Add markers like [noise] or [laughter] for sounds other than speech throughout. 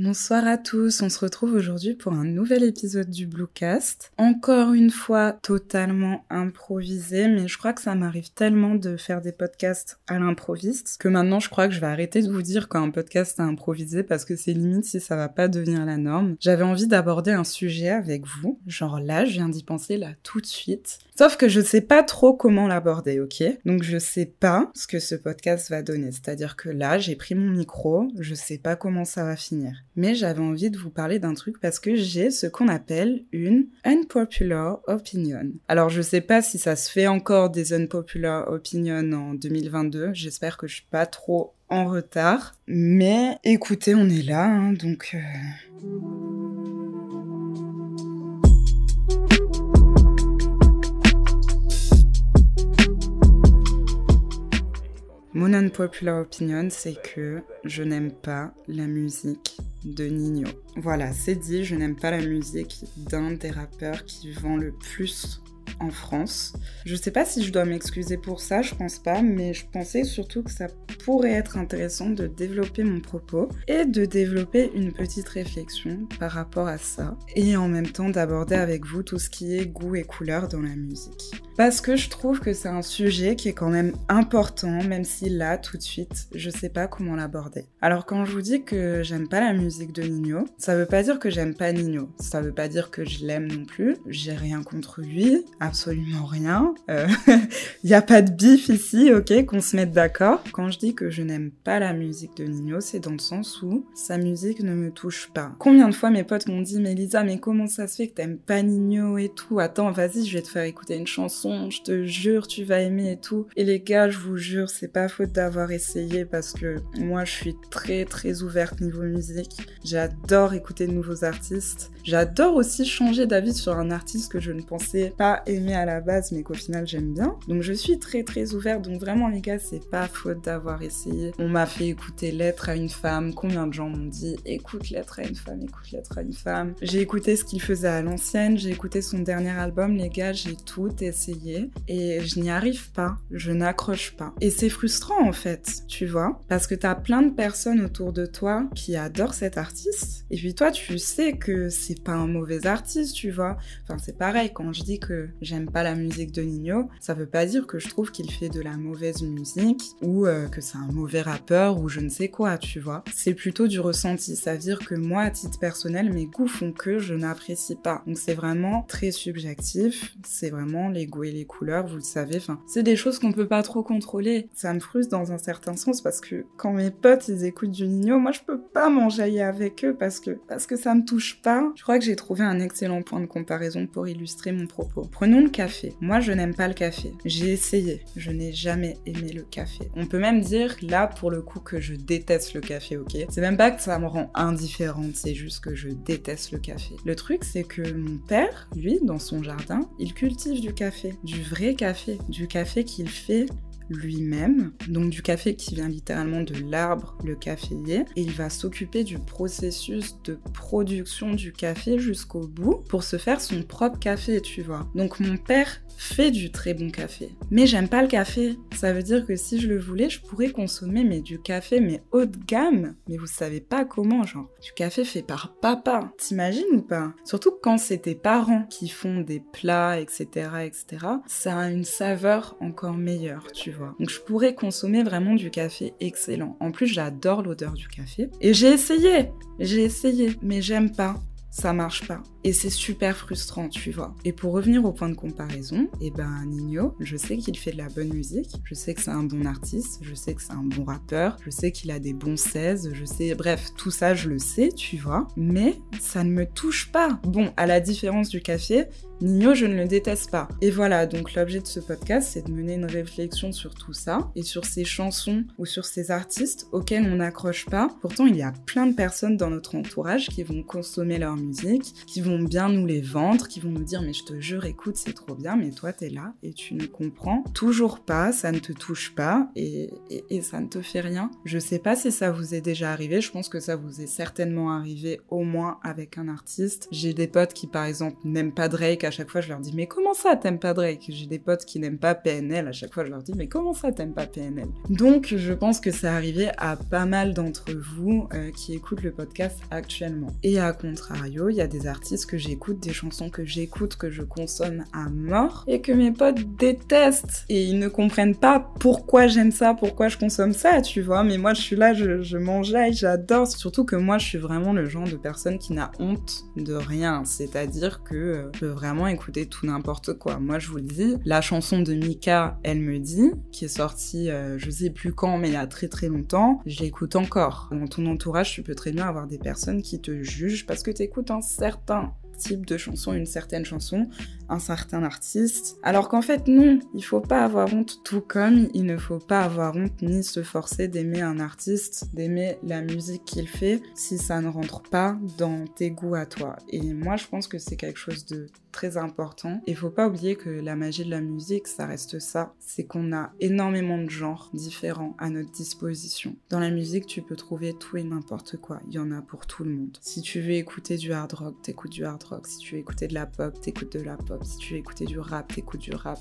Bonsoir à tous, on se retrouve aujourd'hui pour un nouvel épisode du Bluecast. Encore une fois, totalement improvisé, mais je crois que ça m'arrive tellement de faire des podcasts à l'improviste que maintenant je crois que je vais arrêter de vous dire quand un podcast est improvisé parce que c'est limite si ça va pas devenir la norme. J'avais envie d'aborder un sujet avec vous, genre là, je viens d'y penser là tout de suite. Sauf que je sais pas trop comment l'aborder, ok? Donc je sais pas ce que ce podcast va donner, c'est-à-dire que là, j'ai pris mon micro, je sais pas comment ça va finir mais j'avais envie de vous parler d'un truc parce que j'ai ce qu'on appelle une unpopular opinion. Alors je sais pas si ça se fait encore des unpopular opinions en 2022, j'espère que je suis pas trop en retard, mais écoutez, on est là, hein, donc... Euh, unpopular opinion, c'est que je n'aime pas la musique de Nino. Voilà, c'est dit, je n'aime pas la musique d'un des rappeurs qui vend le plus en France. Je sais pas si je dois m'excuser pour ça, je pense pas, mais je pensais surtout que ça pourrait être intéressant de développer mon propos et de développer une petite réflexion par rapport à ça et en même temps d'aborder avec vous tout ce qui est goût et couleur dans la musique. Parce que je trouve que c'est un sujet qui est quand même important, même si là, tout de suite, je sais pas comment l'aborder. Alors quand je vous dis que j'aime pas la musique de Nino, ça veut pas dire que j'aime pas Nino. Ça veut pas dire que je l'aime non plus. J'ai rien contre lui absolument rien. Il euh, [laughs] n'y a pas de bif ici, ok, qu'on se mette d'accord. Quand je dis que je n'aime pas la musique de Nino, c'est dans le sens où sa musique ne me touche pas. Combien de fois mes potes m'ont dit, mais Lisa, mais comment ça se fait que t'aimes pas Nino et tout? Attends, vas-y, je vais te faire écouter une chanson, je te jure, tu vas aimer et tout. Et les gars, je vous jure, c'est pas faute d'avoir essayé parce que moi, je suis très très ouverte niveau musique. J'adore écouter de nouveaux artistes. J'adore aussi changer d'avis sur un artiste que je ne pensais pas aimé à la base, mais qu'au final j'aime bien. Donc je suis très très ouverte. Donc vraiment les gars, c'est pas faute d'avoir essayé. On m'a fait écouter Lettre à une femme. Combien de gens m'ont dit écoute Lettre à une femme, écoute Lettre à une femme. J'ai écouté ce qu'il faisait à l'ancienne. J'ai écouté son dernier album. Les gars, j'ai tout essayé et je n'y arrive pas. Je n'accroche pas. Et c'est frustrant en fait, tu vois, parce que t'as plein de personnes autour de toi qui adorent cet artiste. Et puis toi, tu sais que c'est pas un mauvais artiste, tu vois. Enfin, c'est pareil, quand je dis que j'aime pas la musique de Nino, ça veut pas dire que je trouve qu'il fait de la mauvaise musique ou euh, que c'est un mauvais rappeur ou je ne sais quoi, tu vois. C'est plutôt du ressenti, ça veut dire que moi, à titre personnel, mes goûts font que je n'apprécie pas. Donc c'est vraiment très subjectif, c'est vraiment les goûts et les couleurs, vous le savez. Enfin, c'est des choses qu'on peut pas trop contrôler. Ça me frustre dans un certain sens parce que quand mes potes ils écoutent du Nino, moi je peux pas m'enjailler avec eux parce que parce que ça me touche pas. Je crois que j'ai trouvé un excellent point de comparaison pour illustrer mon propos. Prenons le café. Moi, je n'aime pas le café. J'ai essayé. Je n'ai jamais aimé le café. On peut même dire, là, pour le coup, que je déteste le café, ok? C'est même pas que ça me rend indifférente, c'est juste que je déteste le café. Le truc, c'est que mon père, lui, dans son jardin, il cultive du café. Du vrai café. Du café qu'il fait lui-même, donc du café qui vient littéralement de l'arbre, le caféier, et il va s'occuper du processus de production du café jusqu'au bout pour se faire son propre café, tu vois. Donc mon père fait du très bon café. Mais j'aime pas le café. Ça veut dire que si je le voulais, je pourrais consommer mais du café mais haut de gamme. Mais vous savez pas comment, genre. Du café fait par papa. T'imagines ou pas? Surtout quand c'est tes parents qui font des plats, etc., etc. Ça a une saveur encore meilleure, tu vois. Donc je pourrais consommer vraiment du café excellent. En plus, j'adore l'odeur du café. Et j'ai essayé. J'ai essayé, mais j'aime pas ça marche pas. Et c'est super frustrant, tu vois. Et pour revenir au point de comparaison, eh ben Nino, je sais qu'il fait de la bonne musique, je sais que c'est un bon artiste, je sais que c'est un bon rappeur, je sais qu'il a des bons 16, je sais, bref, tout ça je le sais, tu vois. Mais ça ne me touche pas. Bon, à la différence du café, Nino, je ne le déteste pas. Et voilà, donc l'objet de ce podcast, c'est de mener une réflexion sur tout ça et sur ces chansons ou sur ces artistes auxquels on n'accroche pas. Pourtant, il y a plein de personnes dans notre entourage qui vont consommer leur musique qui vont bien nous les vendre, qui vont nous dire mais je te jure, écoute, c'est trop bien, mais toi t'es là et tu ne comprends toujours pas, ça ne te touche pas et, et, ça ne te fait rien. Je sais pas si ça vous est déjà arrivé, je pense que ça vous est certainement arrivé au moins avec un artiste. J'ai des potes qui par exemple n'aiment pas Drake, à chaque fois je leur dis mais comment ça t'aimes pas Drake? J'ai des potes qui n'aiment pas PNL, à chaque fois je leur dis mais comment ça t'aimes pas PNL Donc je pense que ça arrivé à pas mal d'entre vous euh, qui écoutent le podcast actuellement. Et à contrario, il y a des artistes que j'écoute, des chansons que j'écoute, que je consomme à mort et que mes potes détestent et ils ne comprennent pas pourquoi j'aime ça, pourquoi je consomme ça, tu vois. Mais moi je suis là, je, je m'enjaille, j'adore. Surtout que moi je suis vraiment le genre de personne qui n'a honte de rien. C'est-à-dire que euh, je peux vraiment écouter tout n'importe quoi. Moi je vous le dis, la chanson de Mika, elle me dit, qui est sortie euh, je sais plus quand, mais il y a très très longtemps, je encore. Dans ton entourage, tu peux très bien avoir des personnes qui te jugent parce que tu écoutes un certain type de chanson, une certaine chanson, un certain artiste. Alors qu'en fait, non, il faut pas avoir honte, tout comme il ne faut pas avoir honte ni se forcer d'aimer un artiste, d'aimer la musique qu'il fait, si ça ne rentre pas dans tes goûts à toi. Et moi, je pense que c'est quelque chose de très important. Il faut pas oublier que la magie de la musique, ça reste ça. C'est qu'on a énormément de genres différents à notre disposition. Dans la musique, tu peux trouver tout et n'importe quoi. Il y en a pour tout le monde. Si tu veux écouter du hard rock, t'écoutes du hard rock. Si tu veux écouter de la pop, t'écoutes de la pop. Si tu écouter du rap, t'écoutes du rap.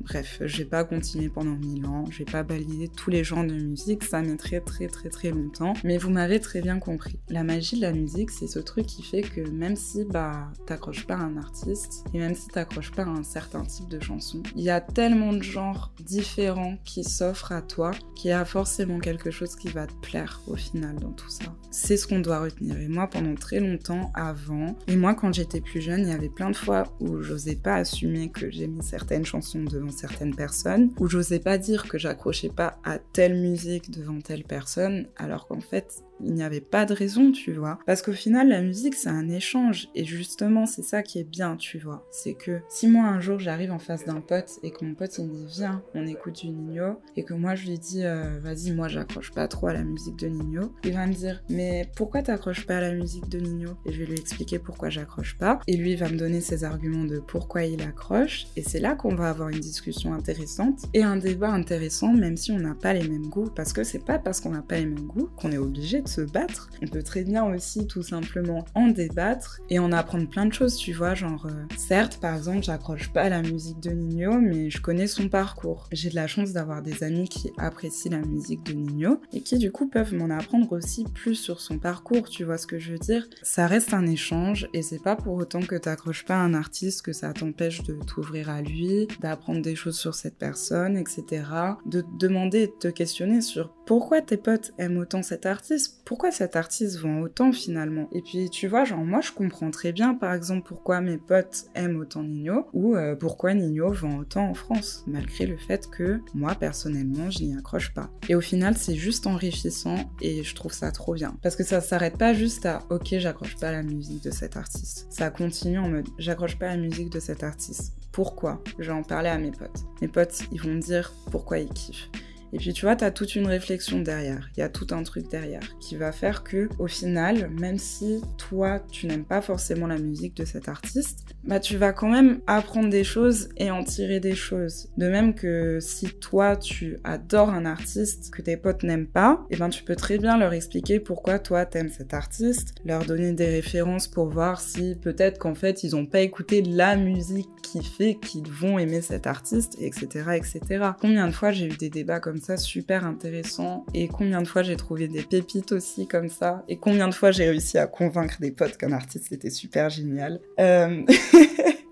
Bref, je vais pas continuer pendant mille ans, je vais pas balayer tous les genres de musique, ça mettrait très très très longtemps. Mais vous m'avez très bien compris. La magie de la musique, c'est ce truc qui fait que même si bah t'accroches pas à un artiste et même si t'accroches pas à un certain type de chanson, il y a tellement de genres différents qui s'offrent à toi qu'il y a forcément quelque chose qui va te plaire au final dans tout ça. C'est ce qu'on doit retenir. Et moi, pendant très longtemps avant, et moi quand j'étais plus jeune, il y avait plein de fois où j'osais pas assumer que j'aimais certaines chansons devant certaines personnes, où j'osais pas dire que j'accrochais pas à telle musique devant telle personne, alors qu'en fait, il n'y avait pas de raison, tu vois. Parce qu'au final, la musique, c'est un échange. Et justement, c'est ça qui est bien, tu vois. C'est que si moi, un jour, j'arrive en face d'un pote et que mon pote, il me dit, viens, on écoute du Nino, et que moi, je lui dis, euh, vas-y, moi, j'accroche pas trop à la musique de Nino, il va me dire, mais pourquoi t'accroches pas à la musique de Nino? Et je vais lui expliquer pourquoi j'accroche pas. Et lui, il va me donner ses arguments de pourquoi il accroche. Et c'est là qu'on va avoir une discussion intéressante et un débat intéressant, même si on n'a pas les mêmes goûts. Parce que c'est pas parce qu'on n'a pas les mêmes goûts qu'on est obligé se battre. On peut très bien aussi tout simplement en débattre et en apprendre plein de choses, tu vois, genre euh, certes par exemple j'accroche pas à la musique de Nino mais je connais son parcours. J'ai de la chance d'avoir des amis qui apprécient la musique de Nino et qui du coup peuvent m'en apprendre aussi plus sur son parcours, tu vois ce que je veux dire Ça reste un échange et c'est pas pour autant que t'accroches pas à un artiste que ça t'empêche de t'ouvrir à lui, d'apprendre des choses sur cette personne, etc. De te demander et de te questionner sur pourquoi tes potes aiment autant cet artiste, pourquoi cet artiste vend autant finalement? Et puis tu vois, genre moi je comprends très bien par exemple pourquoi mes potes aiment autant Nino ou euh, pourquoi Nino vend autant en France, malgré le fait que moi personnellement je n'y accroche pas. Et au final c'est juste enrichissant et je trouve ça trop bien. Parce que ça s'arrête pas juste à ok j'accroche pas à la musique de cet artiste. Ça continue en mode j'accroche pas la musique de cet artiste. Pourquoi? Je vais en parler à mes potes. Mes potes ils vont me dire pourquoi ils kiffent. Et puis tu vois, tu as toute une réflexion derrière, il y a tout un truc derrière qui va faire que au final, même si toi tu n'aimes pas forcément la musique de cet artiste, bah tu vas quand même apprendre des choses et en tirer des choses. De même que si toi tu adores un artiste que tes potes n'aiment pas, et eh ben tu peux très bien leur expliquer pourquoi toi t'aimes cet artiste, leur donner des références pour voir si peut-être qu'en fait ils ont pas écouté la musique qui fait qu'ils vont aimer cet artiste, etc., etc. Combien de fois j'ai eu des débats comme ça super intéressants et combien de fois j'ai trouvé des pépites aussi comme ça et combien de fois j'ai réussi à convaincre des potes qu'un artiste était super génial. Euh... [laughs]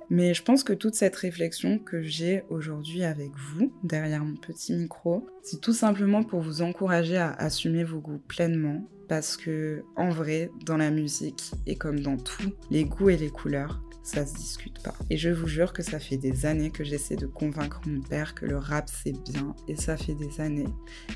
Mais je pense que toute cette réflexion que j'ai aujourd'hui avec vous, derrière mon petit micro, c'est tout simplement pour vous encourager à assumer vos goûts pleinement. Parce que, en vrai, dans la musique, et comme dans tout, les goûts et les couleurs, ça se discute pas. Et je vous jure que ça fait des années que j'essaie de convaincre mon père que le rap c'est bien. Et ça fait des années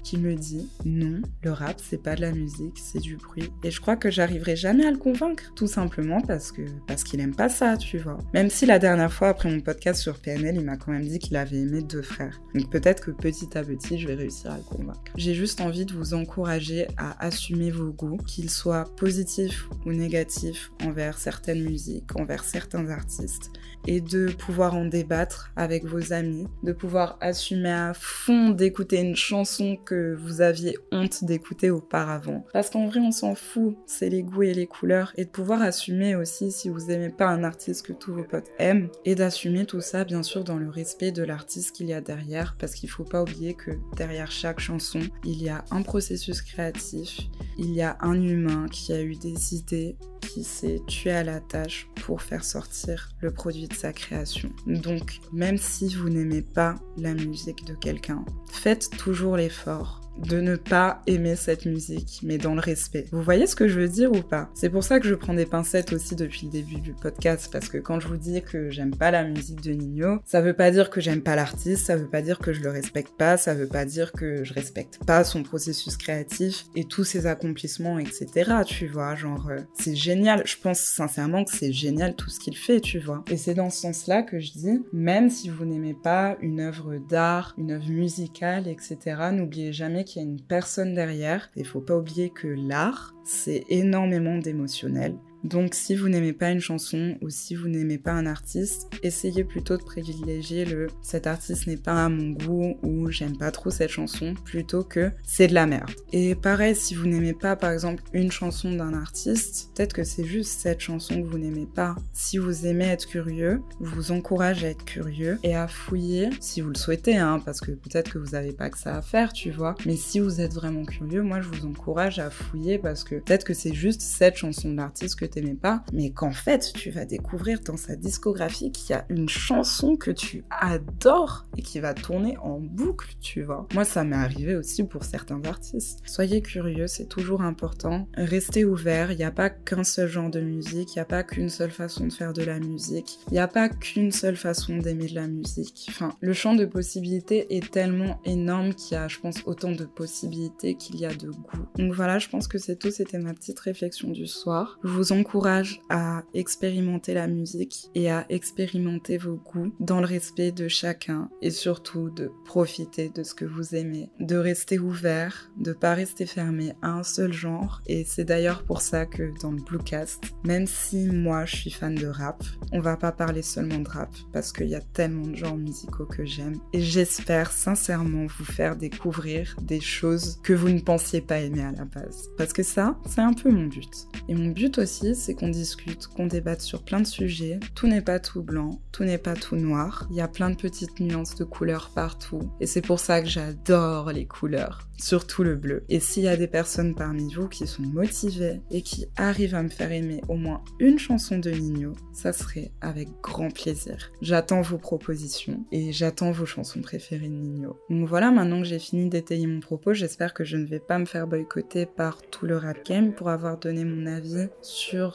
qu'il me dit non, le rap c'est pas de la musique, c'est du bruit. Et je crois que j'arriverai jamais à le convaincre, tout simplement parce que parce qu'il aime pas ça, tu vois. Même si la dernière fois après mon podcast sur PNL, il m'a quand même dit qu'il avait aimé deux frères. Donc peut-être que petit à petit, je vais réussir à le convaincre. J'ai juste envie de vous encourager à assumer vos goûts, qu'ils soient positifs ou négatifs envers certaines musiques, envers certains artistes, et de pouvoir en débattre avec vos amis, de pouvoir assumer à fond d'écouter une chanson que vous aviez honte d'écouter auparavant. Parce qu'en vrai, on s'en fout, c'est les goûts et les couleurs, et de pouvoir assumer aussi si vous aimez pas un artiste que tous vos potes aiment, et d'assumer tout ça bien sûr dans le respect de l'artiste qu'il y a derrière, parce qu'il faut pas oublier que derrière chaque chanson, il y a un processus créatif, il y a un humain qui a eu des idées, qui s'est tué à la tâche pour faire sortir le produit de sa création. Donc, même si vous n'aimez pas la musique de quelqu'un, faites toujours l'effort de ne pas aimer cette musique, mais dans le respect. Vous voyez ce que je veux dire ou pas? C'est pour ça que je prends des pincettes aussi depuis le début du podcast, parce que quand je vous dis que j'aime pas la musique de Nino, ça veut pas dire que j'aime pas l'artiste, ça veut pas dire que je le respecte pas, ça veut pas dire que je respecte pas son processus créatif et tous ses accomplissements, etc. Tu vois, genre, euh, c'est génial. Je pense sincèrement que c'est génial tout ce qu'il fait, tu vois. Et c'est dans ce sens-là que je dis, même si vous n'aimez pas une œuvre d'art, une œuvre musicale, etc., n'oubliez jamais qu'il y a une personne derrière. Il faut pas oublier que l'art, c'est énormément d'émotionnel. Donc si vous n'aimez pas une chanson ou si vous n'aimez pas un artiste, essayez plutôt de privilégier le cet artiste n'est pas à mon goût ou j'aime pas trop cette chanson plutôt que c'est de la merde. Et pareil, si vous n'aimez pas par exemple une chanson d'un artiste, peut-être que c'est juste cette chanson que vous n'aimez pas. Si vous aimez être curieux, je vous encourage à être curieux et à fouiller si vous le souhaitez, hein, parce que peut-être que vous n'avez pas que ça à faire, tu vois. Mais si vous êtes vraiment curieux, moi je vous encourage à fouiller parce que peut-être que c'est juste cette chanson de l'artiste que t'aimais pas, mais qu'en fait, tu vas découvrir dans sa discographie qu'il y a une chanson que tu adores et qui va tourner en boucle, tu vois. Moi, ça m'est arrivé aussi pour certains artistes. Soyez curieux, c'est toujours important. Restez ouvert, il n'y a pas qu'un seul genre de musique, il n'y a pas qu'une seule façon de faire de la musique, il n'y a pas qu'une seule façon d'aimer de la musique. Enfin, le champ de possibilités est tellement énorme qu'il y a, je pense, autant de possibilités qu'il y a de goût. Donc voilà, je pense que c'est tout, c'était ma petite réflexion du soir. Je vous encourage à expérimenter la musique et à expérimenter vos goûts dans le respect de chacun et surtout de profiter de ce que vous aimez, de rester ouvert, de pas rester fermé à un seul genre. Et c'est d'ailleurs pour ça que dans le Bluecast, même si moi je suis fan de rap, on va pas parler seulement de rap parce qu'il y a tellement de genres musicaux que j'aime. Et j'espère sincèrement vous faire découvrir des choses que vous ne pensiez pas aimer à la base. Parce que ça, c'est un peu mon but. Et mon but aussi, c'est qu'on discute, qu'on débatte sur plein de sujets. Tout n'est pas tout blanc, tout n'est pas tout noir. Il y a plein de petites nuances de couleurs partout. Et c'est pour ça que j'adore les couleurs, surtout le bleu. Et s'il y a des personnes parmi vous qui sont motivées et qui arrivent à me faire aimer au moins une chanson de Nino, ça serait avec grand plaisir. J'attends vos propositions et j'attends vos chansons préférées de Nino. Donc voilà, maintenant que j'ai fini d'étayer mon propos, j'espère que je ne vais pas me faire boycotter par tout le rap game pour avoir donné mon avis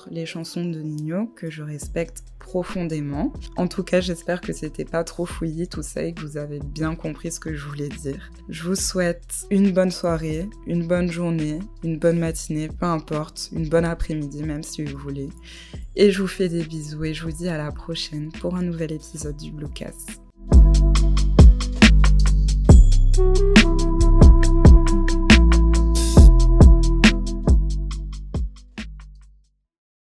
les chansons de Nino que je respecte profondément. En tout cas, j'espère que c'était pas trop fouillis tout ça et que vous avez bien compris ce que je voulais dire. Je vous souhaite une bonne soirée, une bonne journée, une bonne matinée, peu importe, une bonne après-midi même si vous voulez. Et je vous fais des bisous et je vous dis à la prochaine pour un nouvel épisode du Bluecast.